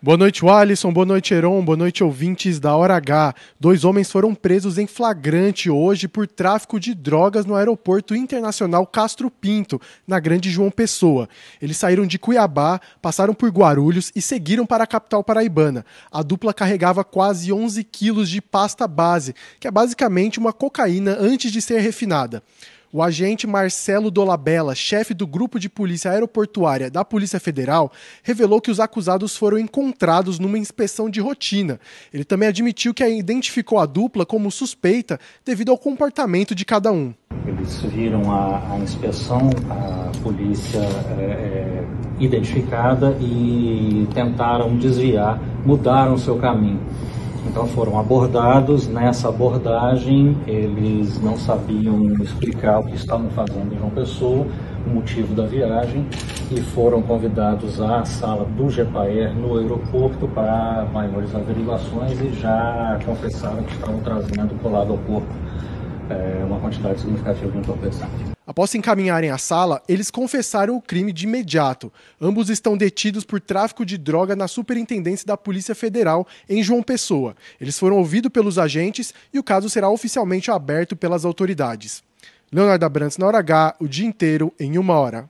Boa noite, Alisson. Boa noite, Heron. Boa noite, ouvintes da Hora H. Dois homens foram presos em flagrante hoje por tráfico de drogas no Aeroporto Internacional Castro Pinto, na Grande João Pessoa. Eles saíram de Cuiabá, passaram por Guarulhos e seguiram para a capital paraibana. A dupla carregava quase 11 quilos de pasta base, que é basicamente uma cocaína antes de ser refinada. O agente Marcelo Dolabella, chefe do grupo de polícia aeroportuária da Polícia Federal, revelou que os acusados foram encontrados numa inspeção de rotina. Ele também admitiu que identificou a dupla como suspeita devido ao comportamento de cada um. Eles viram a, a inspeção, a polícia é, é, identificada e tentaram desviar, mudaram seu caminho. Então foram abordados. Nessa abordagem, eles não sabiam explicar o que estavam fazendo em João Pessoa, o motivo da viagem, e foram convidados à sala do GEPAER no aeroporto para maiores averiguações e já confessaram que estavam trazendo colado ao corpo é, uma quantidade significativa de entorpecente. Após se encaminharem à sala, eles confessaram o crime de imediato. Ambos estão detidos por tráfico de droga na Superintendência da Polícia Federal em João Pessoa. Eles foram ouvidos pelos agentes e o caso será oficialmente aberto pelas autoridades. Leonardo Abrantes na hora H, o dia inteiro em uma hora.